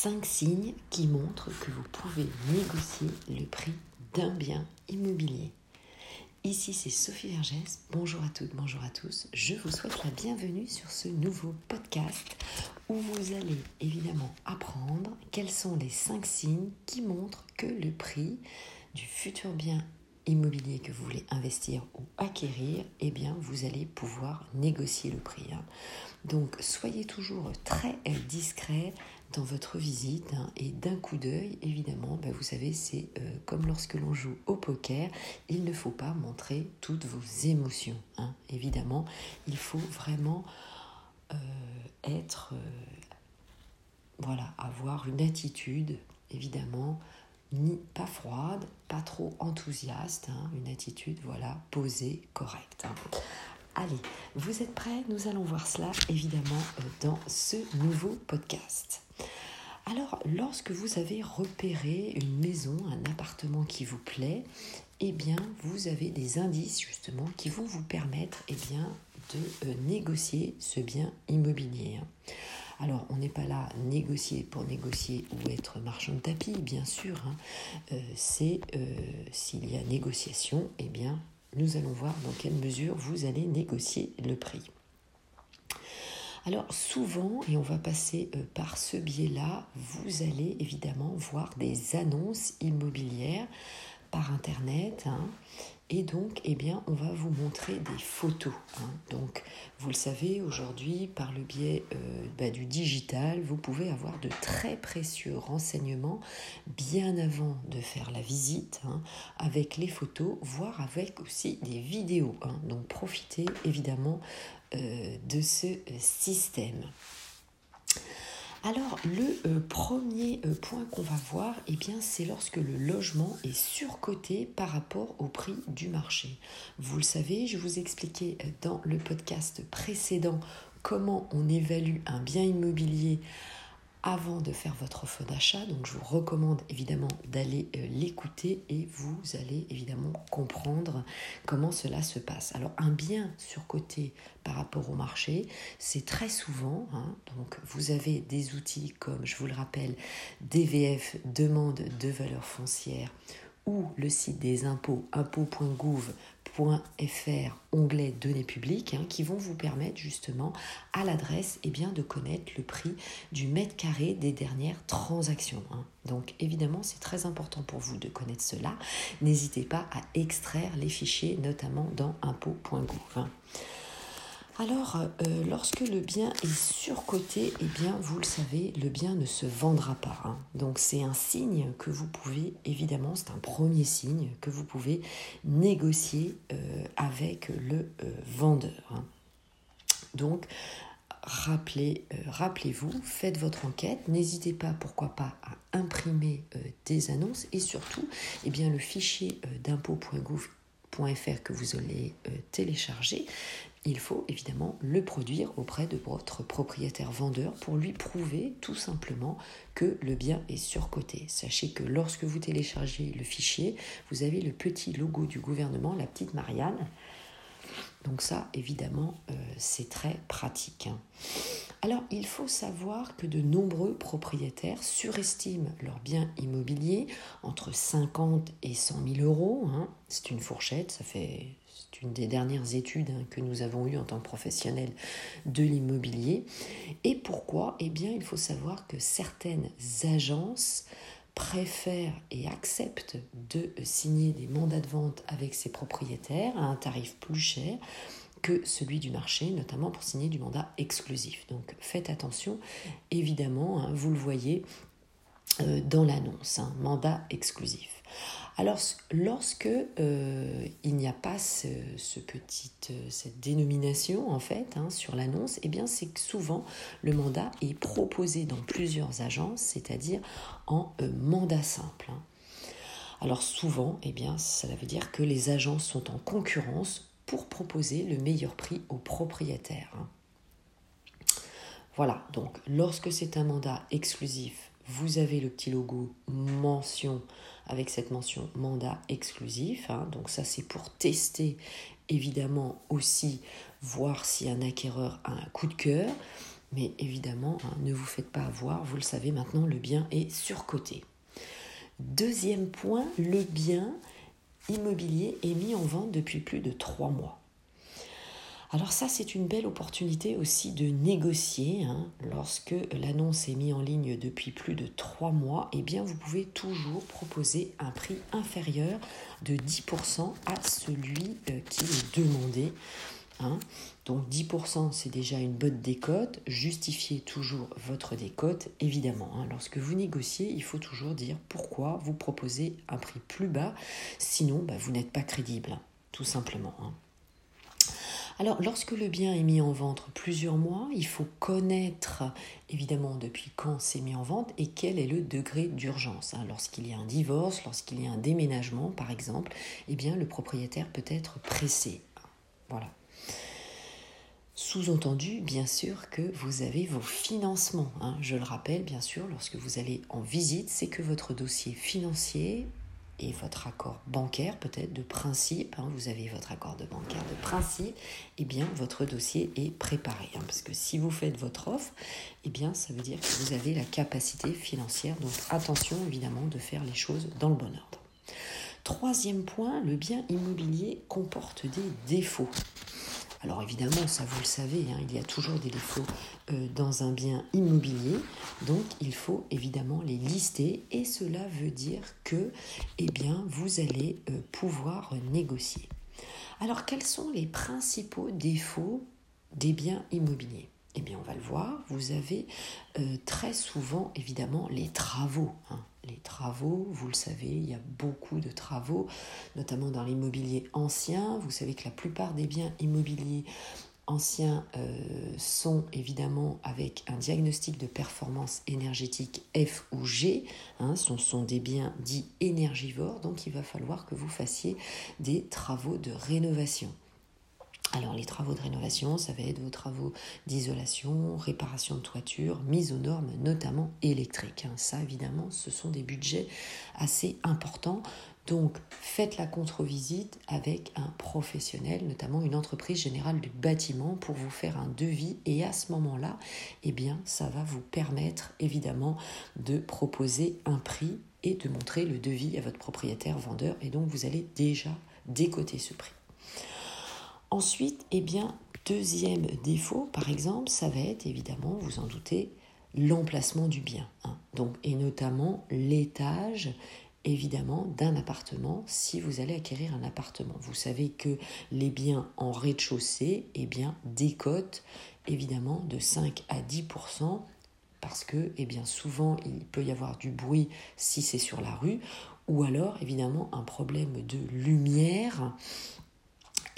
5 signes qui montrent que vous pouvez négocier le prix d'un bien immobilier. Ici c'est Sophie Vergès, bonjour à toutes, bonjour à tous. Je vous souhaite la bienvenue sur ce nouveau podcast où vous allez évidemment apprendre quels sont les 5 signes qui montrent que le prix du futur bien immobilier que vous voulez investir ou acquérir, eh bien, vous allez pouvoir négocier le prix. Hein. Donc, soyez toujours très discret dans votre visite hein, et d'un coup d'œil, évidemment, bah, vous savez, c'est euh, comme lorsque l'on joue au poker, il ne faut pas montrer toutes vos émotions. Hein. Évidemment, il faut vraiment euh, être, euh, voilà, avoir une attitude, évidemment, ni pas froide, pas trop enthousiaste, hein, une attitude voilà posée, correcte. Allez, vous êtes prêts? Nous allons voir cela évidemment dans ce nouveau podcast. Alors, lorsque vous avez repéré une maison, un appartement qui vous plaît, eh bien, vous avez des indices justement qui vont vous permettre eh bien, de euh, négocier ce bien immobilier. Hein. Alors, on n'est pas là négocier pour négocier ou être marchand de tapis, bien sûr. Hein. Euh, c'est euh, s'il y a négociation, eh bien, nous allons voir dans quelle mesure vous allez négocier le prix. Alors souvent, et on va passer euh, par ce biais-là, vous allez évidemment voir des annonces immobilières par Internet. Hein, et donc, eh bien, on va vous montrer des photos. Hein. Donc, vous le savez, aujourd'hui, par le biais euh, bah, du digital, vous pouvez avoir de très précieux renseignements bien avant de faire la visite, hein, avec les photos, voire avec aussi des vidéos. Donc, profitez évidemment de ce euh, système. Alors le euh, premier euh, point qu'on va voir, eh bien, c'est lorsque le logement est surcoté par rapport au prix du marché. Vous le savez, je vous expliquais euh, dans le podcast précédent comment on évalue un bien immobilier avant de faire votre offre d'achat. Donc je vous recommande évidemment d'aller euh, l'écouter et vous allez évidemment comprendre comment cela se passe. Alors un bien surcoté par rapport au marché, c'est très souvent, hein, donc vous avez des outils comme je vous le rappelle, DVF, demande de valeur foncière ou le site des impôts, impôts.gouv .fr, onglet données publiques, hein, qui vont vous permettre justement à l'adresse eh bien, de connaître le prix du mètre carré des dernières transactions. Hein. Donc évidemment, c'est très important pour vous de connaître cela. N'hésitez pas à extraire les fichiers, notamment dans impôt.gouv. Alors, euh, lorsque le bien est surcoté, eh bien, vous le savez, le bien ne se vendra pas. Hein. Donc, c'est un signe que vous pouvez, évidemment, c'est un premier signe que vous pouvez négocier euh, avec le euh, vendeur. Hein. Donc, rappelez, rappelez-vous, faites votre enquête, n'hésitez pas, pourquoi pas, à imprimer des annonces et surtout, eh bien, le fichier d'impôt.gouv.fr que vous allez télécharger il faut évidemment le produire auprès de votre propriétaire vendeur pour lui prouver tout simplement que le bien est surcoté. Sachez que lorsque vous téléchargez le fichier, vous avez le petit logo du gouvernement, la petite Marianne. Donc ça, évidemment, euh, c'est très pratique. Hein. Alors, il faut savoir que de nombreux propriétaires surestiment leurs biens immobiliers entre 50 et 100 000 euros. Hein. C'est une fourchette, ça fait c'est une des dernières études hein, que nous avons eues en tant que professionnels de l'immobilier. Et pourquoi? Eh bien, il faut savoir que certaines agences préfèrent et acceptent de signer des mandats de vente avec ses propriétaires à un tarif plus cher que celui du marché, notamment pour signer du mandat exclusif. Donc faites attention, évidemment, hein, vous le voyez euh, dans l'annonce, hein, mandat exclusif. Alors, lorsque euh, il n'y a pas ce, petite, euh, cette dénomination en fait hein, sur l'annonce, eh bien c'est que souvent le mandat est proposé dans plusieurs agences, c'est-à-dire en euh, mandat simple. Hein. Alors souvent, eh bien, ça veut dire que les agences sont en concurrence pour proposer le meilleur prix aux propriétaires. Hein. Voilà, donc lorsque c'est un mandat exclusif, vous avez le petit logo mention avec cette mention mandat exclusif. Hein. donc ça c'est pour tester évidemment aussi voir si un acquéreur a un coup de cœur. Mais évidemment, hein, ne vous faites pas avoir, vous le savez maintenant, le bien est surcoté. Deuxième point, le bien immobilier est mis en vente depuis plus de trois mois. Alors ça, c'est une belle opportunité aussi de négocier. Hein. Lorsque l'annonce est mise en ligne depuis plus de trois mois, eh bien, vous pouvez toujours proposer un prix inférieur de 10% à celui euh, qui est demandé. Hein. Donc 10% c'est déjà une bonne décote. Justifiez toujours votre décote, évidemment. Hein. Lorsque vous négociez, il faut toujours dire pourquoi vous proposez un prix plus bas. Sinon, bah, vous n'êtes pas crédible, tout simplement. Alors, lorsque le bien est mis en vente plusieurs mois, il faut connaître évidemment depuis quand c'est mis en vente et quel est le degré d'urgence. Hein. Lorsqu'il y a un divorce, lorsqu'il y a un déménagement par exemple, eh bien le propriétaire peut être pressé. Voilà. Sous-entendu, bien sûr, que vous avez vos financements. Hein. Je le rappelle, bien sûr, lorsque vous allez en visite, c'est que votre dossier financier et votre accord bancaire peut-être de principe, hein, vous avez votre accord de bancaire de principe, et eh bien votre dossier est préparé. Hein, parce que si vous faites votre offre, et eh bien ça veut dire que vous avez la capacité financière. Donc attention évidemment de faire les choses dans le bon ordre. Troisième point, le bien immobilier comporte des défauts. Alors évidemment, ça vous le savez, hein, il y a toujours des défauts euh, dans un bien immobilier, donc il faut évidemment les lister et cela veut dire que eh bien, vous allez euh, pouvoir négocier. Alors quels sont les principaux défauts des biens immobiliers? Eh bien, on va le voir, vous avez euh, très souvent, évidemment, les travaux. Hein. Les travaux, vous le savez, il y a beaucoup de travaux, notamment dans l'immobilier ancien. Vous savez que la plupart des biens immobiliers anciens euh, sont évidemment avec un diagnostic de performance énergétique F ou G. Hein, ce sont des biens dits énergivores, donc il va falloir que vous fassiez des travaux de rénovation. Alors les travaux de rénovation, ça va être vos travaux d'isolation, réparation de toiture, mise aux normes, notamment électriques. Hein. Ça, évidemment, ce sont des budgets assez importants. Donc faites la contre-visite avec un professionnel, notamment une entreprise générale du bâtiment, pour vous faire un devis. Et à ce moment-là, eh bien, ça va vous permettre évidemment de proposer un prix et de montrer le devis à votre propriétaire vendeur. Et donc vous allez déjà décoter ce prix. Ensuite, eh bien, deuxième défaut, par exemple, ça va être évidemment, vous en doutez, l'emplacement du bien. Hein. Donc, et notamment l'étage évidemment d'un appartement si vous allez acquérir un appartement. Vous savez que les biens en rez-de-chaussée eh bien, décotent évidemment de 5 à 10% parce que eh bien, souvent il peut y avoir du bruit si c'est sur la rue ou alors évidemment un problème de lumière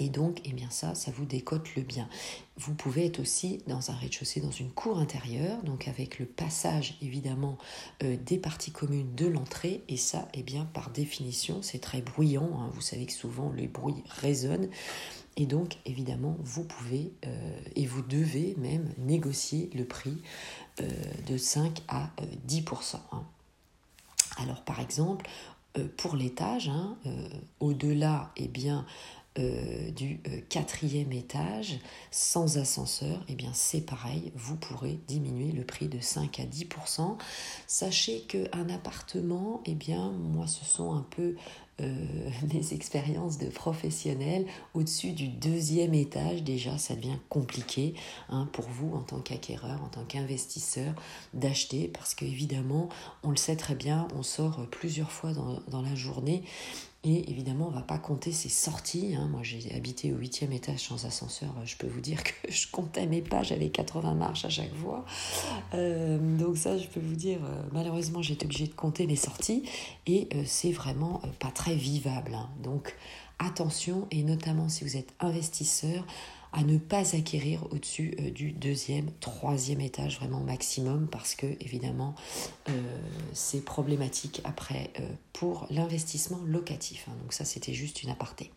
et donc, eh bien ça, ça vous décote le bien. Vous pouvez être aussi dans un rez-de-chaussée, dans une cour intérieure, donc avec le passage évidemment euh, des parties communes de l'entrée. Et ça, eh bien, par définition, c'est très bruyant. Hein. Vous savez que souvent le bruit résonne. Et donc, évidemment, vous pouvez euh, et vous devez même négocier le prix euh, de 5 à 10%. Hein. Alors, par exemple, pour l'étage, hein, au-delà, eh bien, euh, du euh, quatrième étage sans ascenseur, et eh bien c'est pareil, vous pourrez diminuer le prix de 5 à 10%. Sachez qu'un appartement, et eh bien moi ce sont un peu euh, mes expériences de professionnels au-dessus du deuxième étage, déjà ça devient compliqué hein, pour vous en tant qu'acquéreur, en tant qu'investisseur d'acheter parce qu'évidemment on le sait très bien, on sort plusieurs fois dans la journée et évidemment, on ne va pas compter ses sorties. Hein. Moi, j'ai habité au huitième étage sans ascenseur. Je peux vous dire que je comptais mes pas, j'avais 80 marches à chaque fois. Euh, donc ça, je peux vous dire, euh, malheureusement, été obligée de compter mes sorties. Et euh, c'est vraiment pas très vivable. Hein. Donc attention, et notamment si vous êtes investisseur, à ne pas acquérir au-dessus euh, du deuxième, troisième étage vraiment maximum parce que évidemment euh, c'est problématique après euh, pour l'investissement locatif. Hein. donc ça c'était juste une aparté.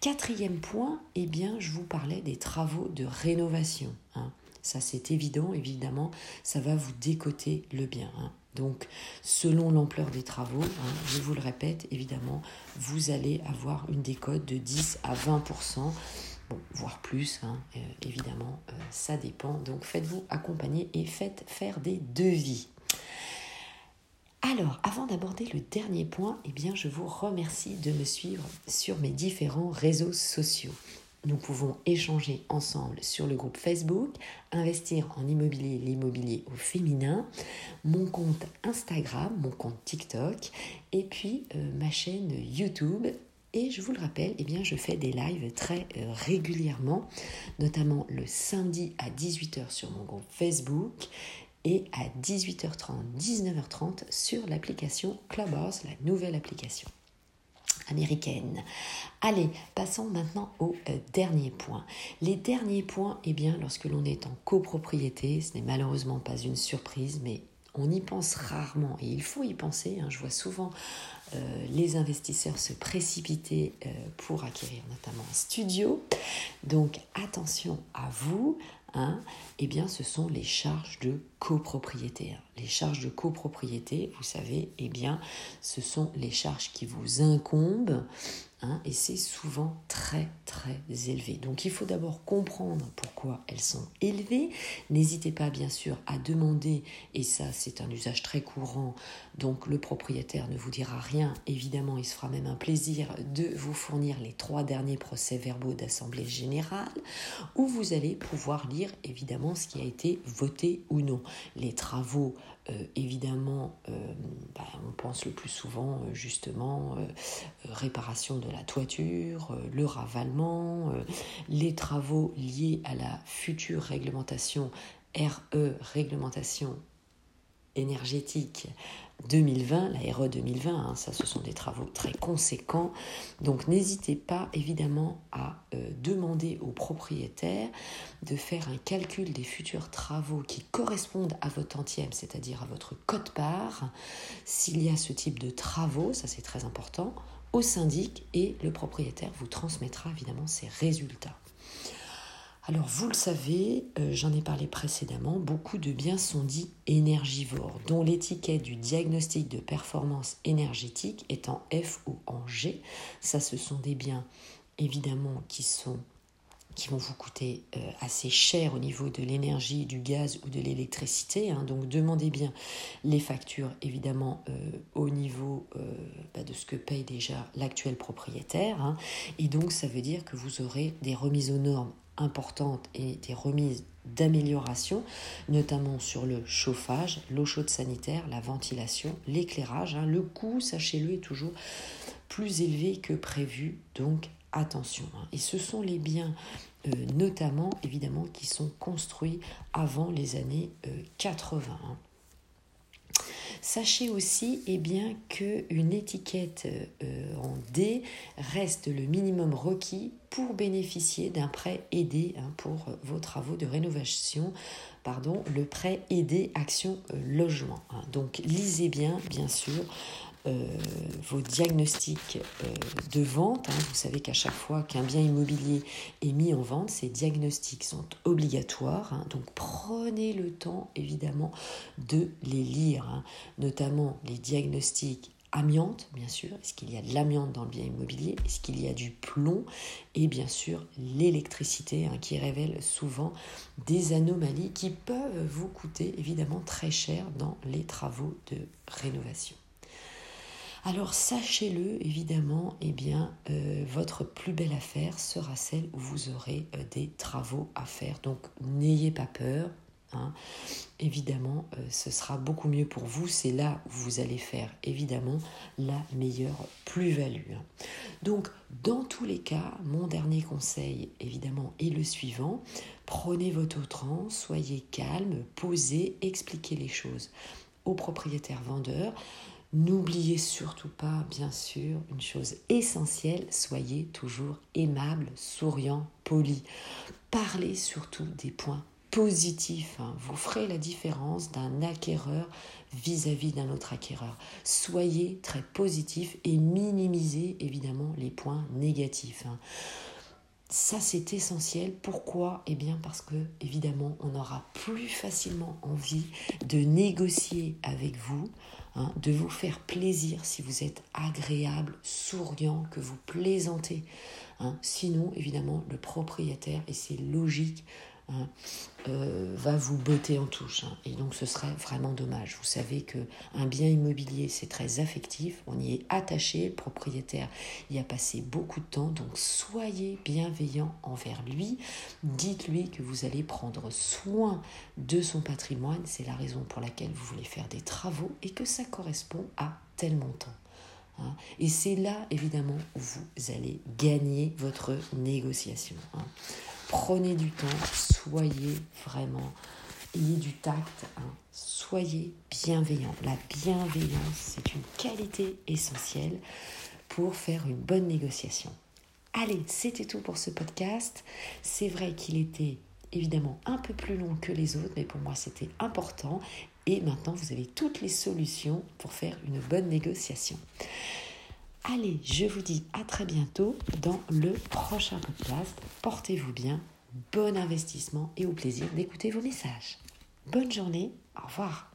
Quatrième point, eh bien je vous parlais des travaux de rénovation. Hein. Ça c'est évident, évidemment, ça va vous décoter le bien. Hein. Donc, selon l'ampleur des travaux, je vous le répète, évidemment, vous allez avoir une décote de 10 à 20 voire plus, hein, évidemment, ça dépend. Donc faites-vous accompagner et faites faire des devis. Alors, avant d'aborder le dernier point, eh bien, je vous remercie de me suivre sur mes différents réseaux sociaux. Nous pouvons échanger ensemble sur le groupe Facebook, investir en immobilier, l'immobilier au féminin, mon compte Instagram, mon compte TikTok et puis euh, ma chaîne YouTube. Et je vous le rappelle, eh bien, je fais des lives très euh, régulièrement, notamment le samedi à 18h sur mon groupe Facebook et à 18h30, 19h30 sur l'application Clubhouse, la nouvelle application américaine. Allez, passons maintenant au euh, dernier point. Les derniers points, eh bien, lorsque l'on est en copropriété, ce n'est malheureusement pas une surprise, mais on y pense rarement et il faut y penser. Hein. Je vois souvent les investisseurs se précipiter euh, pour acquérir notamment un studio. Donc attention à vous, hein, eh bien, ce sont les charges de copropriété. Les charges de copropriété, vous savez, eh bien, ce sont les charges qui vous incombent Hein, et c'est souvent très très élevé. Donc il faut d'abord comprendre pourquoi elles sont élevées. N'hésitez pas bien sûr à demander, et ça c'est un usage très courant, donc le propriétaire ne vous dira rien, évidemment il se fera même un plaisir de vous fournir les trois derniers procès-verbaux d'Assemblée générale, où vous allez pouvoir lire évidemment ce qui a été voté ou non. Les travaux euh, évidemment, le plus souvent euh, justement réparation de la toiture, le ravalement, les travaux liés à la future réglementation RE, réglementation énergétique 2020, la RE 2020, hein, ça ce sont des travaux très conséquents. Donc n'hésitez pas évidemment à euh, demander aux propriétaires de faire un calcul des futurs travaux qui correspondent à votre tantième, c'est-à-dire à votre cote-part, s'il y a ce type de travaux, ça c'est très important, au syndic et le propriétaire vous transmettra évidemment ces résultats. Alors vous le savez, euh, j'en ai parlé précédemment, beaucoup de biens sont dits énergivores, dont l'étiquette du diagnostic de performance énergétique est en F ou en G. Ça, ce sont des biens évidemment qui sont qui vont vous coûter euh, assez cher au niveau de l'énergie, du gaz ou de l'électricité. Hein. Donc demandez bien les factures évidemment euh, au niveau bah, de ce que paye déjà l'actuel propriétaire. Hein. Et donc ça veut dire que vous aurez des remises aux normes importantes et des remises d'amélioration, notamment sur le chauffage, l'eau chaude sanitaire, la ventilation, l'éclairage. Hein. Le coût, sachez-le, est toujours plus élevé que prévu, donc attention. Hein. Et ce sont les biens, euh, notamment évidemment, qui sont construits avant les années 80. Euh, Sachez aussi eh bien, qu'une étiquette euh, en D reste le minimum requis pour bénéficier d'un prêt aidé hein, pour vos travaux de rénovation pardon, le prêt aidé Action euh, Logement. Hein. Donc lisez bien, bien sûr, euh, vos diagnostics euh, de vente. Hein. Vous savez qu'à chaque fois qu'un bien immobilier est mis en vente, ces diagnostics sont obligatoires. Hein. Donc prenez le temps évidemment de les lire, hein. notamment les diagnostics amiante, bien sûr. Est-ce qu'il y a de l'amiante dans le bien immobilier? Est-ce qu'il y a du plomb? Et bien sûr, l'électricité qui révèle souvent des anomalies qui peuvent vous coûter évidemment très cher dans les travaux de rénovation. Alors sachez-le, évidemment, eh bien, euh, votre plus belle affaire sera celle où vous aurez euh, des travaux à faire. Donc n'ayez pas peur. Hein. Évidemment, euh, ce sera beaucoup mieux pour vous. C'est là où vous allez faire, évidemment, la meilleure plus-value. Hein. Donc, dans tous les cas, mon dernier conseil, évidemment, est le suivant. Prenez votre temps, soyez calme, posez, expliquez les choses aux propriétaires vendeurs. N'oubliez surtout pas, bien sûr, une chose essentielle, soyez toujours aimable, souriant, poli. Parlez surtout des points positifs. Hein. Vous ferez la différence d'un acquéreur vis-à-vis d'un autre acquéreur. Soyez très positif et minimisez évidemment les points négatifs. Hein. Ça, c'est essentiel. Pourquoi? Eh bien, parce que, évidemment, on aura plus facilement envie de négocier avec vous hein, de vous faire plaisir si vous êtes agréable, souriant, que vous plaisantez. Hein. Sinon, évidemment, le propriétaire, et c'est logique, Hein, euh, va vous botter en touche. Hein. et donc ce serait vraiment dommage. Vous savez que un bien immobilier, c'est très affectif. On y est attaché. Le propriétaire y a passé beaucoup de temps. Donc soyez bienveillant envers lui. Dites-lui que vous allez prendre soin de son patrimoine. C'est la raison pour laquelle vous voulez faire des travaux et que ça correspond à tel montant. Hein. Et c'est là, évidemment, où vous allez gagner votre négociation. Prenez du temps, soyez vraiment, ayez du tact, hein. soyez bienveillant. La bienveillance, c'est une qualité essentielle pour faire une bonne négociation. Allez, c'était tout pour ce podcast. C'est vrai qu'il était évidemment un peu plus long que les autres, mais pour moi c'était important. Et maintenant, vous avez toutes les solutions pour faire une bonne négociation. Allez, je vous dis à très bientôt dans le prochain podcast. Portez-vous bien, bon investissement et au plaisir d'écouter vos messages. Bonne journée, au revoir.